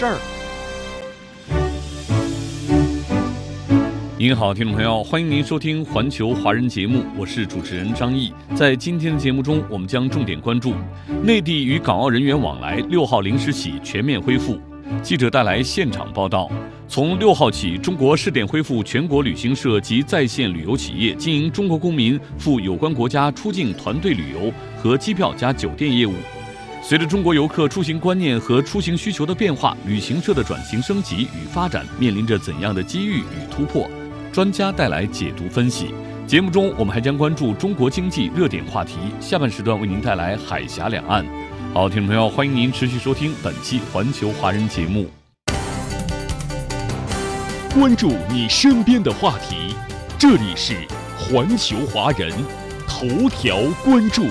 事儿。您好，听众朋友，欢迎您收听环球华人节目，我是主持人张毅。在今天的节目中，我们将重点关注内地与港澳人员往来六号零时起全面恢复。记者带来现场报道。从六号起，中国试点恢复全国旅行社及在线旅游企业经营中国公民赴有关国家出境团队旅游和机票加酒店业务。随着中国游客出行观念和出行需求的变化，旅行社的转型升级与发展面临着怎样的机遇与突破？专家带来解读分析。节目中，我们还将关注中国经济热点话题。下半时段为您带来海峡两岸。好，听众朋友，欢迎您持续收听本期环球华人节目。关注你身边的话题，这里是环球华人头条关注。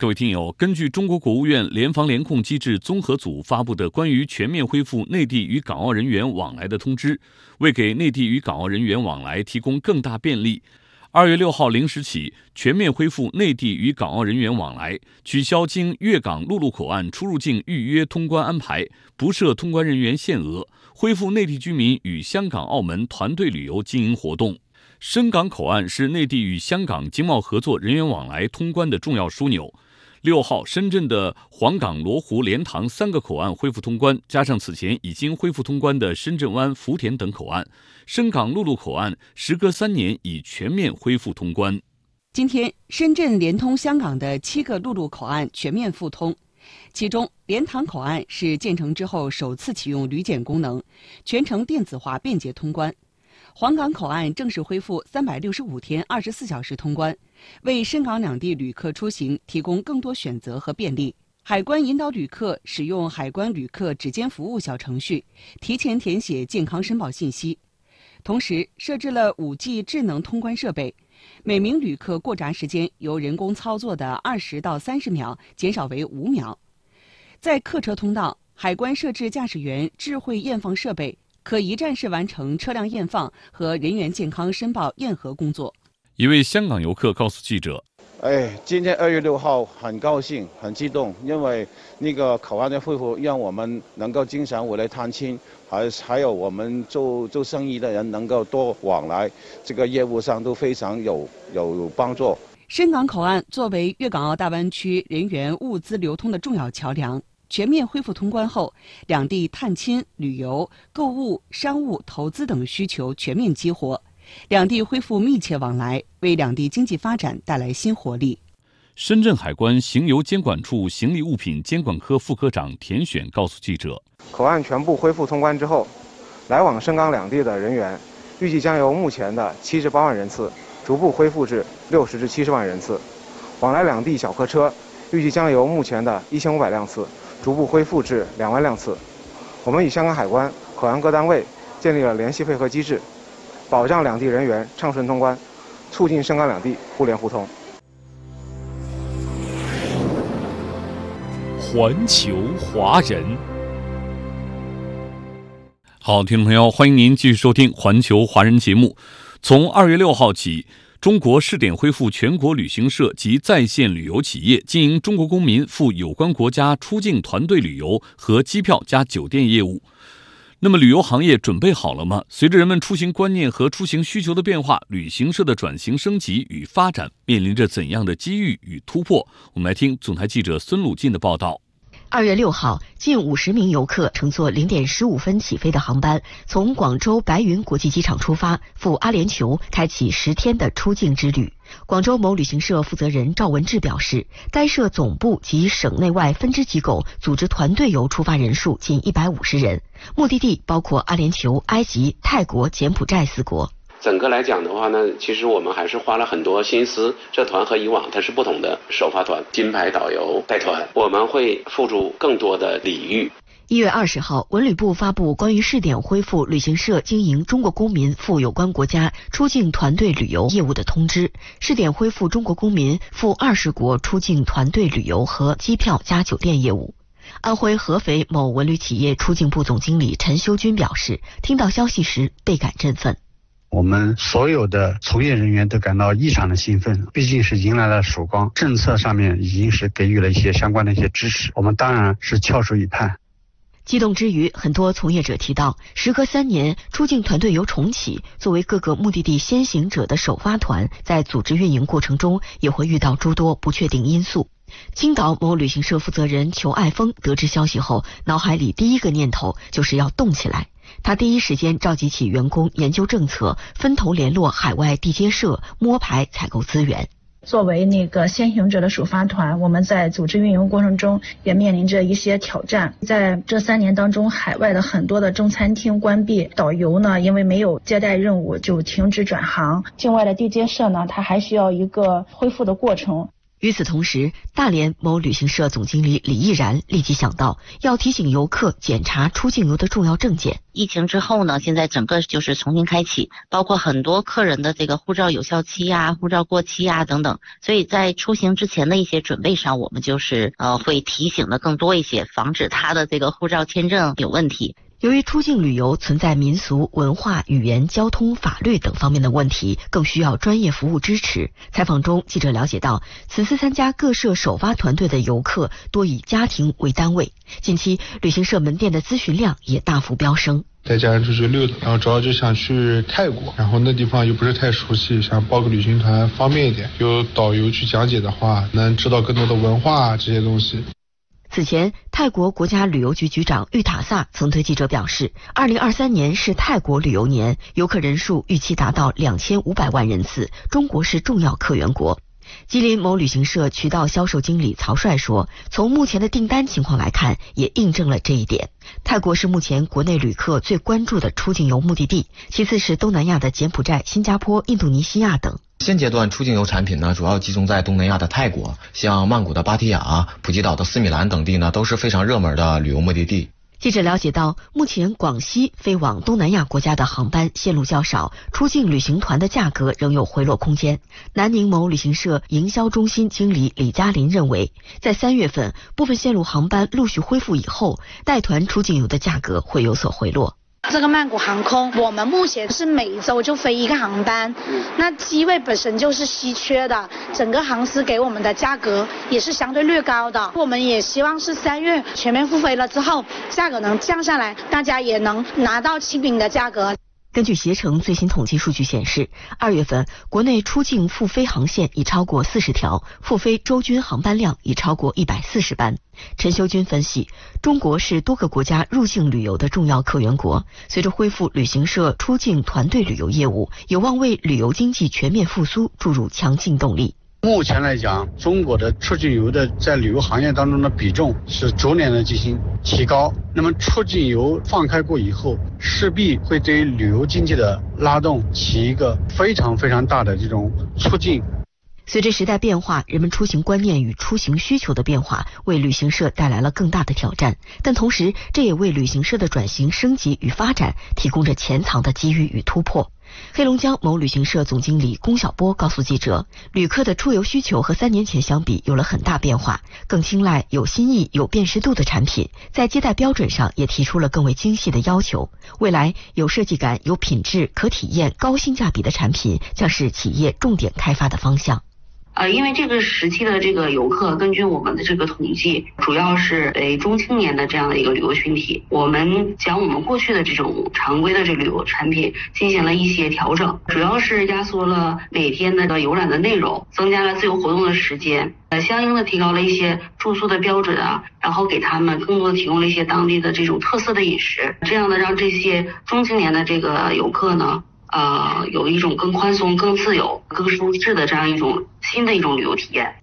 各位听友，根据中国国务院联防联控机制综合组发布的关于全面恢复内地与港澳人员往来的通知，为给内地与港澳人员往来提供更大便利，二月六号零时起全面恢复内地与港澳人员往来，取消经粤港陆路口岸出入境预约通关安排，不设通关人员限额，恢复内地居民与香港、澳门团队旅游经营活动。深港口岸是内地与香港经贸合作人员往来通关的重要枢纽。六号，深圳的黄岗、罗湖、莲塘三个口岸恢复通关，加上此前已经恢复通关的深圳湾、福田等口岸，深港陆路口岸时隔三年已全面恢复通关。今天，深圳连通香港的七个陆路口岸全面复通，其中莲塘口岸是建成之后首次启用旅检功能，全程电子化便捷通关。黄岗口岸正式恢复三百六十五天二十四小时通关，为深港两地旅客出行提供更多选择和便利。海关引导旅客使用海关旅客指尖服务小程序，提前填写健康申报信息。同时设置了五 G 智能通关设备，每名旅客过闸时间由人工操作的二十到三十秒减少为五秒。在客车通道，海关设置驾驶员智慧验放设备。可一站式完成车辆验放和人员健康申报验核工作。一位香港游客告诉记者：“哎，今天二月六号很高兴、很激动，因为那个口岸的恢复，让我们能够经常回来探亲，还还有我们做做生意的人能够多往来，这个业务上都非常有有帮助。”深港口岸作为粤港澳大湾区人员物资流通的重要桥梁。全面恢复通关后，两地探亲、旅游、购物、商务、投资等需求全面激活，两地恢复密切往来，为两地经济发展带来新活力。深圳海关行邮监管处行李物品监管科副科长田选告诉记者：“口岸全部恢复通关之后，来往深港两地的人员，预计将由目前的七十八万人次，逐步恢复至六十至七十万人次。往来两地小客车，预计将由目前的一千五百辆次。”逐步恢复至两万辆次。我们与香港海关、口岸各单位建立了联系配合机制，保障两地人员畅顺通关，促进深港两地互联互通。环球华人，好，听众朋友，欢迎您继续收听环球华人节目。从二月六号起。中国试点恢复全国旅行社及在线旅游企业经营中国公民赴有关国家出境团队旅游和机票加酒店业务。那么，旅游行业准备好了吗？随着人们出行观念和出行需求的变化，旅行社的转型升级与发展面临着怎样的机遇与突破？我们来听总台记者孙鲁进的报道。二月六号，近五十名游客乘坐零点十五分起飞的航班，从广州白云国际机场出发，赴阿联酋，开启十天的出境之旅。广州某旅行社负责人赵文志表示，该社总部及省内外分支机构组织团队游出发人数近一百五十人，目的地包括阿联酋、埃及、泰国、柬埔寨四国。整个来讲的话呢，其实我们还是花了很多心思。这团和以往它是不同的首发团，金牌导游带团，我们会付出更多的礼遇。一月二十号，文旅部发布关于试点恢复旅行社经营中国公民赴有关国家出境团队旅游业务的通知，试点恢复中国公民赴二十国出境团队旅游和机票加酒店业务。安徽合肥某文旅企业出境部总经理陈修军表示，听到消息时倍感振奋。我们所有的从业人员都感到异常的兴奋，毕竟是迎来了曙光。政策上面已经是给予了一些相关的一些支持，我们当然是翘首以盼。激动之余，很多从业者提到，时隔三年，出境团队游重启，作为各个目的地先行者的首发团，在组织运营过程中也会遇到诸多不确定因素。青岛某旅行社负责人裘爱峰得知消息后，脑海里第一个念头就是要动起来。他第一时间召集起员工研究政策，分头联络海外地接社，摸排采购资源。作为那个先行者的首发团，我们在组织运营过程中也面临着一些挑战。在这三年当中，海外的很多的中餐厅关闭，导游呢因为没有接待任务就停止转行，境外的地接社呢，它还需要一个恢复的过程。与此同时，大连某旅行社总经理李毅然立即想到要提醒游客检查出境游的重要证件。疫情之后呢，现在整个就是重新开启，包括很多客人的这个护照有效期呀、护照过期呀等等，所以在出行之前的一些准备上，我们就是呃会提醒的更多一些，防止他的这个护照签证有问题。由于出境旅游存在民俗文化、语言、交通、法律等方面的问题，更需要专业服务支持。采访中，记者了解到，此次参加各社首发团队的游客多以家庭为单位，近期旅行社门店的咨询量也大幅飙升。带家人出去溜达，然后主要就想去泰国，然后那地方又不是太熟悉，想报个旅行团方便一点，有导游去讲解的话，能知道更多的文化这些东西。此前，泰国国家旅游局局长玉塔萨曾对记者表示，二零二三年是泰国旅游年，游客人数预期达到两千五百万人次，中国是重要客源国。吉林某旅行社渠道销售经理曹帅说，从目前的订单情况来看，也印证了这一点。泰国是目前国内旅客最关注的出境游目的地，其次是东南亚的柬埔寨、新加坡、印度尼西亚等。现阶段出境游产品呢，主要集中在东南亚的泰国，像曼谷的芭提雅、普吉岛的斯米兰等地呢，都是非常热门的旅游目的地。记者了解到，目前广西飞往东南亚国家的航班线路较少，出境旅行团的价格仍有回落空间。南宁某旅行社营销中心经理李嘉林认为，在三月份部分线路航班陆续恢复以后，带团出境游的价格会有所回落。这个曼谷航空，我们目前是每周就飞一个航班，那机位本身就是稀缺的，整个航司给我们的价格也是相对略高的。我们也希望是三月全面复飞了之后，价格能降下来，大家也能拿到亲民的价格。根据携程最新统计数据显示，二月份国内出境复飞航线已超过四十条，复飞周均航班量已超过一百四十班。陈修军分析，中国是多个国家入境旅游的重要客源国，随着恢复旅行社出境团队旅游业务，有望为旅游经济全面复苏注入强劲动力。目前来讲，中国的出境游的在旅游行业当中的比重是逐年的进行提高。那么出境游放开过以后，势必会对旅游经济的拉动起一个非常非常大的这种促进。随着时代变化，人们出行观念与出行需求的变化，为旅行社带来了更大的挑战。但同时，这也为旅行社的转型升级与发展提供着潜藏的机遇与突破。黑龙江某旅行社总经理龚小波告诉记者，旅客的出游需求和三年前相比有了很大变化，更青睐有新意、有辨识度的产品，在接待标准上也提出了更为精细的要求。未来有设计感、有品质、可体验、高性价比的产品将是企业重点开发的方向。呃，因为这个时期的这个游客，根据我们的这个统计，主要是为中青年的这样的一个旅游群体。我们将我们过去的这种常规的这旅游产品进行了一些调整，主要是压缩了每天的游览的内容，增加了自由活动的时间，呃，相应的提高了一些住宿的标准啊，然后给他们更多的提供了一些当地的这种特色的饮食，这样的让这些中青年的这个游客呢。呃，有一种更宽松、更自由、更舒适的这样一种新的一种旅游体验。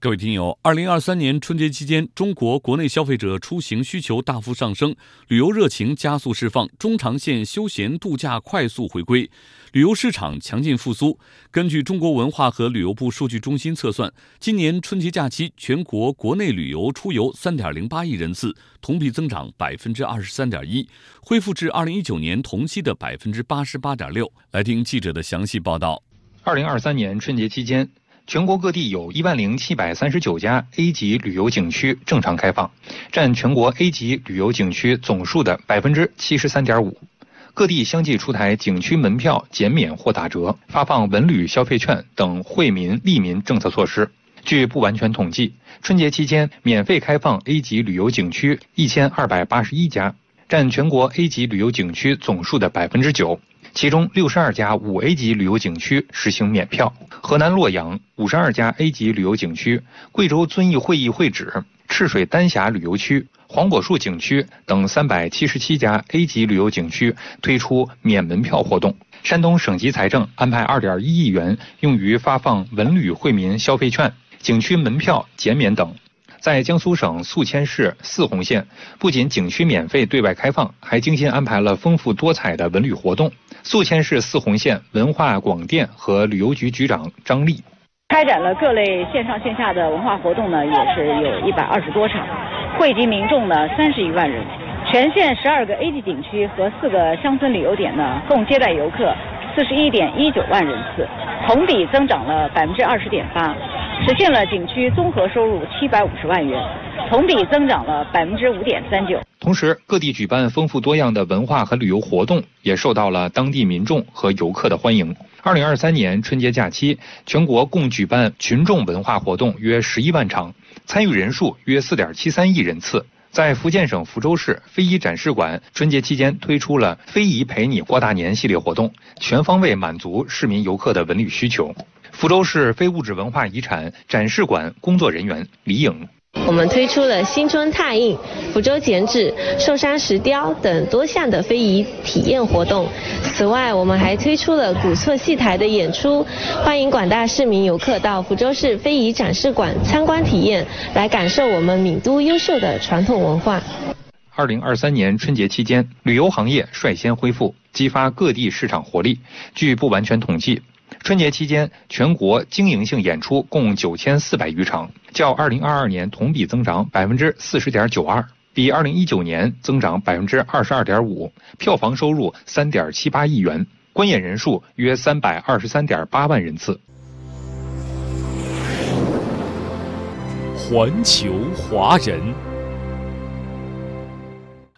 各位听友，二零二三年春节期间，中国国内消费者出行需求大幅上升，旅游热情加速释放，中长线休闲度假快速回归，旅游市场强劲复苏。根据中国文化和旅游部数据中心测算，今年春节假期全国国内旅游出游三点零八亿人次，同比增长百分之二十三点一，恢复至二零一九年同期的百分之八十八点六。来听记者的详细报道。二零二三年春节期间。全国各地有一万零七百三十九家 A 级旅游景区正常开放，占全国 A 级旅游景区总数的百分之七十三点五。各地相继出台景区门票减免或打折、发放文旅消费券等惠民利民政策措施。据不完全统计，春节期间免费开放 A 级旅游景区一千二百八十一家，占全国 A 级旅游景区总数的百分之九。其中六十二家五 A 级旅游景区实行免票，河南洛阳五十二家 A 级旅游景区、贵州遵义会议会址、赤水丹霞旅游区、黄果树景区等三百七十七家 A 级旅游景区推出免门票活动。山东省级财政安排二点一亿元用于发放文旅惠民消费券、景区门票减免等。在江苏省宿迁市泗洪县，不仅景区免费对外开放，还精心安排了丰富多彩的文旅活动。宿迁市泗洪县文化广电和旅游局局长张丽，开展了各类线上线下的文化活动呢，也是有一百二十多场，惠及民众呢三十余万人。全县十二个 A 级景区和四个乡村旅游点呢，共接待游客四十一点一九万人次，同比增长了百分之二十点八。实现了景区综合收入七百五十万元，同比增长了百分之五点三九。同时，各地举办丰富多样的文化和旅游活动，也受到了当地民众和游客的欢迎。二零二三年春节假期，全国共举办群众文化活动约十一万场，参与人数约四点七三亿人次。在福建省福州市非遗展示馆，春节期间推出了“非遗陪你过大年”系列活动，全方位满足市民游客的文旅需求。福州市非物质文化遗产展示馆工作人员李颖，我们推出了新春拓印、福州剪纸、寿山石雕等多项的非遗体验活动。此外，我们还推出了古厝戏台的演出，欢迎广大市民游客到福州市非遗展示馆参观体验，来感受我们闽都优秀的传统文化。二零二三年春节期间，旅游行业率先恢复，激发各地市场活力。据不完全统计。春节期间，全国经营性演出共九千四百余场，较二零二二年同比增长百分之四十点九二，比二零一九年增长百分之二十二点五。票房收入三点七八亿元，观演人数约三百二十三点八万人次。环球华人。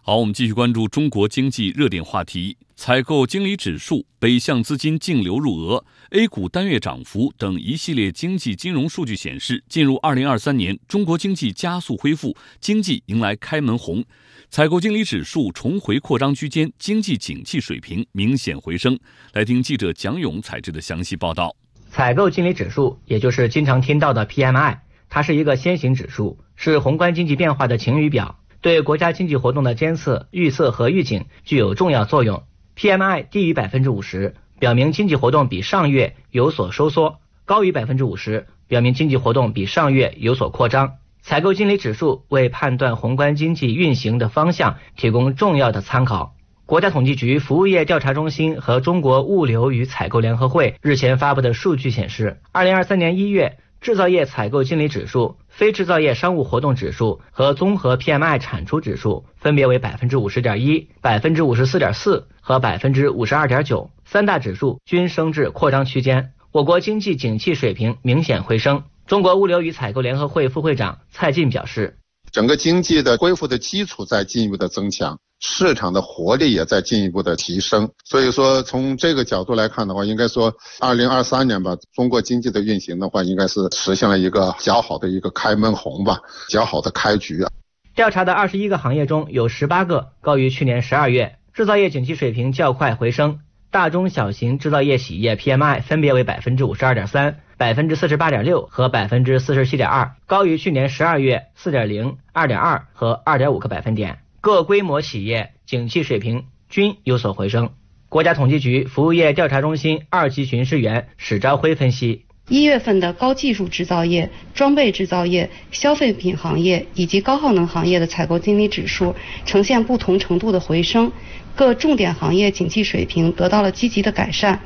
好，我们继续关注中国经济热点话题：采购经理指数、北向资金净流入额、A 股单月涨幅等一系列经济金融数据显示，进入二零二三年，中国经济加速恢复，经济迎来开门红。采购经理指数重回扩张区间，经济景气水平明显回升。来听记者蒋勇采制的详细报道。采购经理指数，也就是经常听到的 PMI，它是一个先行指数，是宏观经济变化的晴雨表。对国家经济活动的监测、预测和预警具有重要作用。PMI 低于百分之五十，表明经济活动比上月有所收缩；高于百分之五十，表明经济活动比上月有所扩张。采购经理指数为判断宏观经济运行的方向提供重要的参考。国家统计局服务业调查中心和中国物流与采购联合会日前发布的数据显示，二零二三年一月。制造业采购经理指数、非制造业商务活动指数和综合 PMI 产出指数分别为百分之五十点一、百分之五十四点四和百分之五十二点九，三大指数均升至扩张区间。我国经济景气水平明显回升。中国物流与采购联合会副会长蔡进表示，整个经济的恢复的基础在进一步的增强。市场的活力也在进一步的提升，所以说从这个角度来看的话，应该说二零二三年吧，中国经济的运行的话，应该是实现了一个较好的一个开门红吧，较好的开局啊。调查的二十一个行业中有十八个高于去年十二月，制造业景气水平较快回升。大中小型制造业企业 PMI 分别为百分之五十二点三、百分之四十八点六和百分之四十七点二，高于去年十二月四点零、二点二和二点五个百分点。各规模企业景气水平均有所回升。国家统计局服务业调查中心二级巡视员史朝辉分析，一月份的高技术制造业、装备制造业、消费品行业以及高耗能行业的采购经理指数呈现不同程度的回升，各重点行业景气水平得到了积极的改善。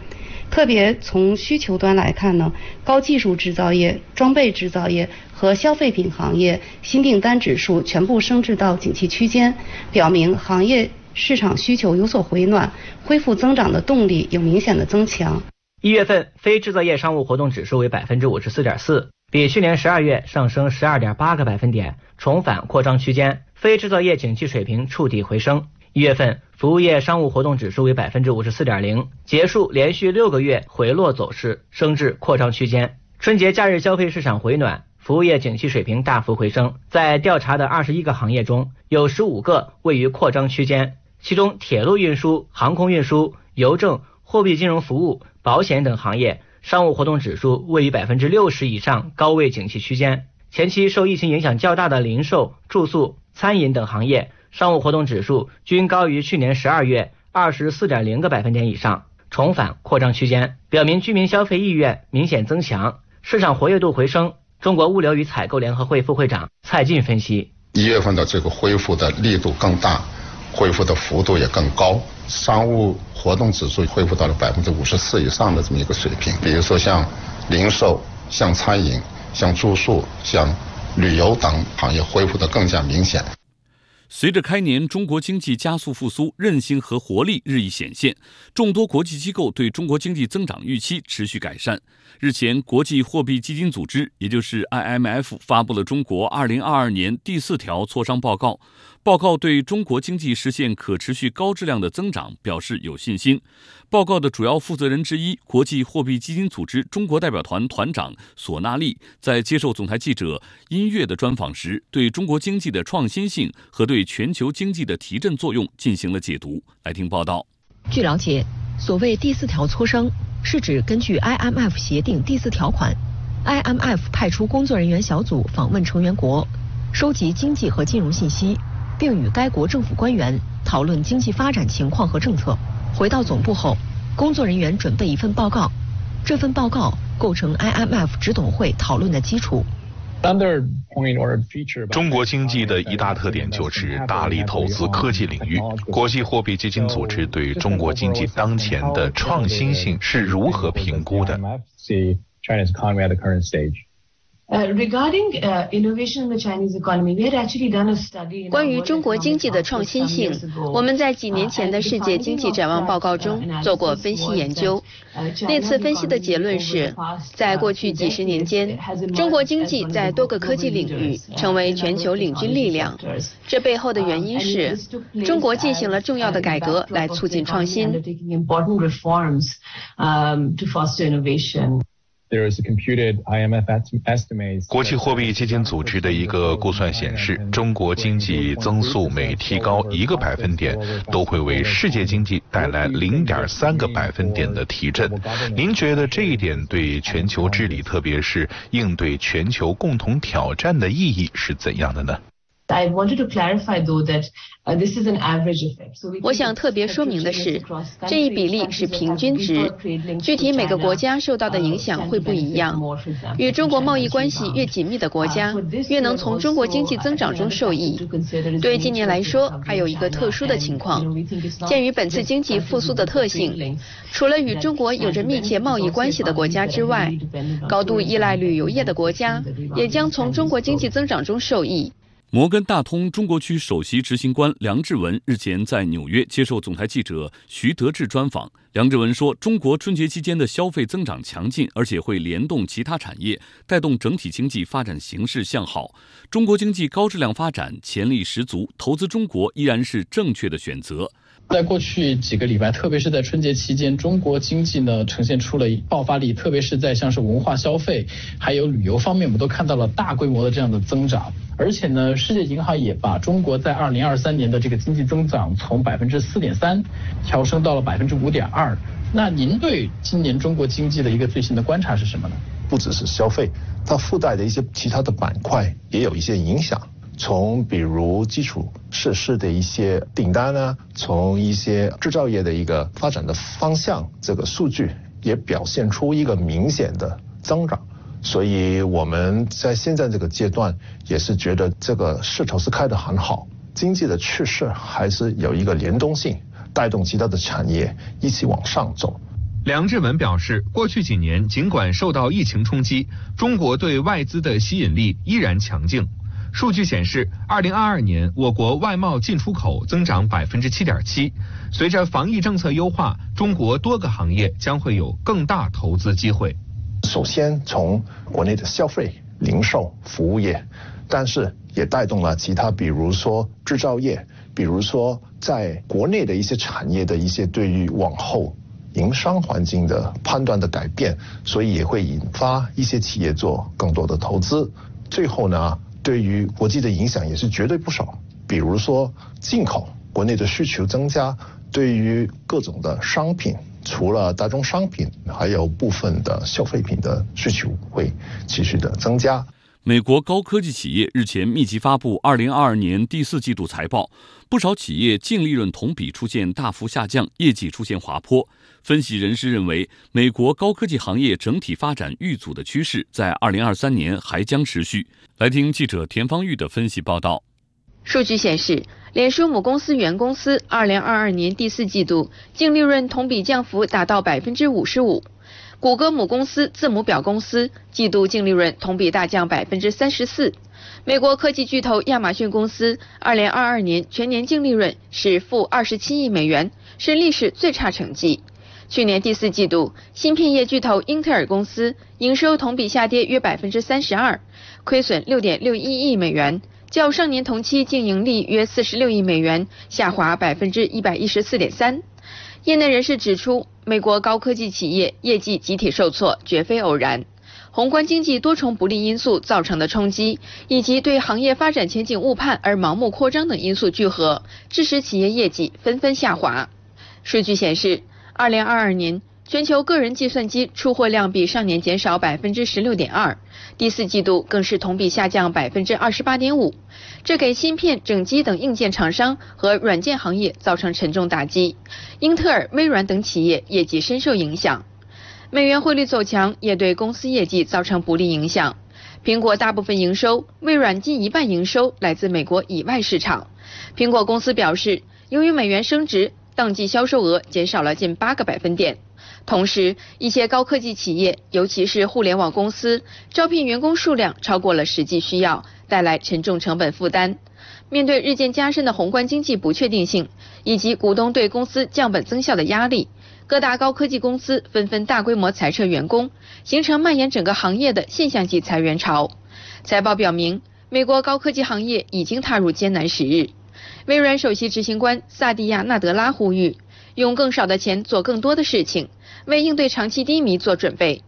特别从需求端来看呢，高技术制造业、装备制造业和消费品行业新订单指数全部升至到景气区间，表明行业市场需求有所回暖，恢复增长的动力有明显的增强。一月份非制造业商务活动指数为百分之五十四点四，比去年十二月上升十二点八个百分点，重返扩张区间，非制造业景气水平触底回升。一月份服务业商务活动指数为百分之五十四点零，结束连续六个月回落走势，升至扩张区间。春节假日消费市场回暖，服务业景气水平大幅回升。在调查的二十一个行业中，有十五个位于扩张区间，其中铁路运输、航空运输、邮政、货币金融服务、保险等行业商务活动指数位于百分之六十以上高位景气区间。前期受疫情影响较大的零售、住宿、餐饮等行业。商务活动指数均高于去年十二月二十四点零个百分点以上，重返扩张区间，表明居民消费意愿明显增强，市场活跃度回升。中国物流与采购联合会副会长蔡进分析：一月份的这个恢复的力度更大，恢复的幅度也更高，商务活动指数恢复到了百分之五十四以上的这么一个水平。比如说像零售、像餐饮、像住宿、像旅游等行业恢复的更加明显。随着开年中国经济加速复苏，韧性和活力日益显现，众多国际机构对中国经济增长预期持续改善。日前，国际货币基金组织，也就是 IMF，发布了中国2022年第四条磋商报告。报告对中国经济实现可持续高质量的增长表示有信心。报告的主要负责人之一，国际货币基金组织中国代表团团长索纳利在接受总台记者音乐的专访时，对中国经济的创新性和对全球经济的提振作用进行了解读。来听报道。据了解，所谓第四条磋商，是指根据 IMF 协定第四条款，IMF 派出工作人员小组访问成员国，收集经济和金融信息。并与该国政府官员讨论经济发展情况和政策。回到总部后，工作人员准备一份报告，这份报告构成 IMF 执董会讨论的基础。中国经济的一大特点就是大力投资科技领域。国际货币基金组织对中国经济当前的创新性是如何评估的？关于中国经济的创新性，我们在几年前的世界经济展望报告中做过分析研究。那次分析的结论是，在过去几十年间，中国经济在多个科技领域成为全球领军力量。这背后的原因是，中国进行了重要的改革来促进创新。国际货币基金组织的一个估算显示，中国经济增速每提高一个百分点，都会为世界经济带来零点三个百分点的提振。您觉得这一点对全球治理，特别是应对全球共同挑战的意义是怎样的呢我想特别说明的是，这一比例是平均值，具体每个国家受到的影响会不一样。与中国贸易关系越紧密的国家，越能从中国经济增长中受益。对今年来说，还有一个特殊的情况，鉴于本次经济复苏的特性，除了与中国有着密切贸易关系的国家之外，高度依赖旅游业的国家也将从中国经济增长中受益。摩根大通中国区首席执行官梁志文日前在纽约接受总台记者徐德志专访。梁志文说：“中国春节期间的消费增长强劲，而且会联动其他产业，带动整体经济发展形势向好。中国经济高质量发展潜力十足，投资中国依然是正确的选择。”在过去几个礼拜，特别是在春节期间，中国经济呢呈现出了爆发力，特别是在像是文化消费还有旅游方面，我们都看到了大规模的这样的增长。而且呢，世界银行也把中国在二零二三年的这个经济增长从百分之四点三调升到了百分之五点二。那您对今年中国经济的一个最新的观察是什么呢？不只是消费，它附带的一些其他的板块也有一些影响。从比如基础设施的一些订单呢，从一些制造业的一个发展的方向，这个数据也表现出一个明显的增长。所以我们在现在这个阶段也是觉得这个势头是开得很好，经济的趋势还是有一个联动性，带动其他的产业一起往上走。梁志文表示，过去几年尽管受到疫情冲击，中国对外资的吸引力依然强劲。数据显示，二零二二年我国外贸进出口增长百分之七点七。随着防疫政策优化，中国多个行业将会有更大投资机会。首先从国内的消费、零售、服务业，但是也带动了其他，比如说制造业，比如说在国内的一些产业的一些对于往后营商环境的判断的改变，所以也会引发一些企业做更多的投资。最后呢，对于国际的影响也是绝对不少，比如说进口，国内的需求增加，对于各种的商品。除了大宗商品，还有部分的消费品的需求会持续的增加。美国高科技企业日前密集发布二零二二年第四季度财报，不少企业净利润同比出现大幅下降，业绩出现滑坡。分析人士认为，美国高科技行业整体发展遇阻的趋势在二零二三年还将持续。来听记者田方玉的分析报道。数据显示。脸书母公司原公司二零二二年第四季度净利润同比降幅达到百分之五十五，谷歌母公司字母表公司季度净利润同比大降百分之三十四，美国科技巨头亚马逊公司二零二二年全年净利润是负二十七亿美元，是历史最差成绩。去年第四季度，芯片业巨头英特尔公司营收同比下跌约百分之三十二，亏损六点六一亿美元。较上年同期净盈利约四十六亿美元，下滑百分之一百一十四点三。业内人士指出，美国高科技企业业绩集体受挫绝非偶然，宏观经济多重不利因素造成的冲击，以及对行业发展前景误判而盲目扩张等因素聚合，致使企业业绩纷纷下滑。数据显示，二零二二年。全球个人计算机出货量比上年减少百分之十六点二，第四季度更是同比下降百分之二十八点五，这给芯片、整机等硬件厂商和软件行业造成沉重打击。英特尔、微软等企业业绩深受影响。美元汇率走强也对公司业绩造成不利影响。苹果大部分营收，微软近一半营收来自美国以外市场。苹果公司表示，由于美元升值，当季销售额减少了近八个百分点。同时，一些高科技企业，尤其是互联网公司，招聘员工数量超过了实际需要，带来沉重成本负担。面对日渐加深的宏观经济不确定性，以及股东对公司降本增效的压力，各大高科技公司纷纷大规模裁撤员工，形成蔓延整个行业的现象级裁员潮。财报表明，美国高科技行业已经踏入艰难时日。微软首席执行官萨蒂亚·纳德拉呼吁。用更少的钱做更多的事情，为应对长期低迷做准备。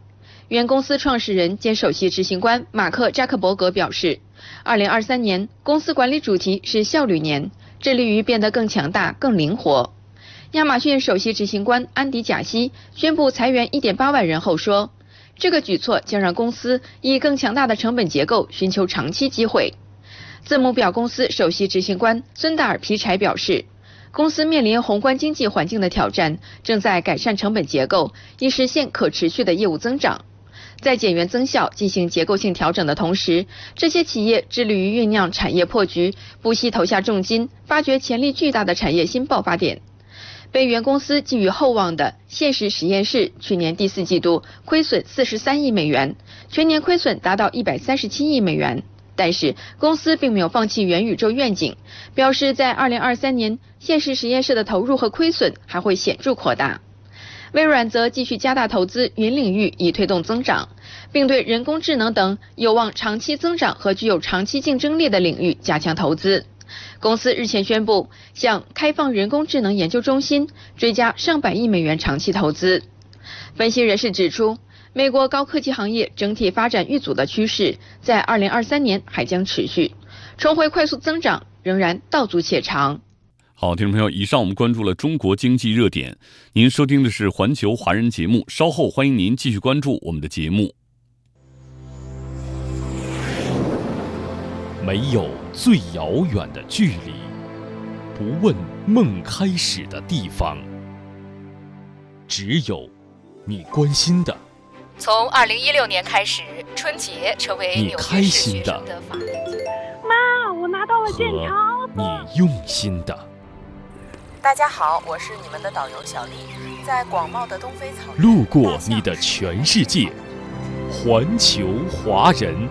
原公司创始人兼首席执行官马克·扎克伯格表示，2023年公司管理主题是效率年，致力于变得更强大、更灵活。亚马逊首席执行官安迪·贾西宣布裁员1.8万人后说，这个举措将让公司以更强大的成本结构寻求长期机会。字母表公司首席执行官孙达尔·皮柴表示。公司面临宏观经济环境的挑战，正在改善成本结构，以实现可持续的业务增长。在减员增效、进行结构性调整的同时，这些企业致力于酝酿产业破局，不惜投下重金，发掘潜力巨大的产业新爆发点。被原公司寄予厚望的现实实验室，去年第四季度亏损四十三亿美元，全年亏损达到一百三十七亿美元。但是公司并没有放弃元宇宙愿景，表示在二零二三年，现实实验室的投入和亏损还会显著扩大。微软则继续加大投资云领域，以推动增长，并对人工智能等有望长期增长和具有长期竞争力的领域加强投资。公司日前宣布向开放人工智能研究中心追加上百亿美元长期投资。分析人士指出。美国高科技行业整体发展遇阻的趋势，在二零二三年还将持续，重回快速增长仍然道阻且长。好，听众朋友，以上我们关注了中国经济热点，您收听的是环球华人节目，稍后欢迎您继续关注我们的节目。没有最遥远的距离，不问梦开始的地方，只有你关心的。从二零一六年开始，春节成为你开心的。妈，我拿到了剑桥。你用心的。大家好，我是你们的导游小丽，在广袤的东非草原。路过你的全世界，环球华人。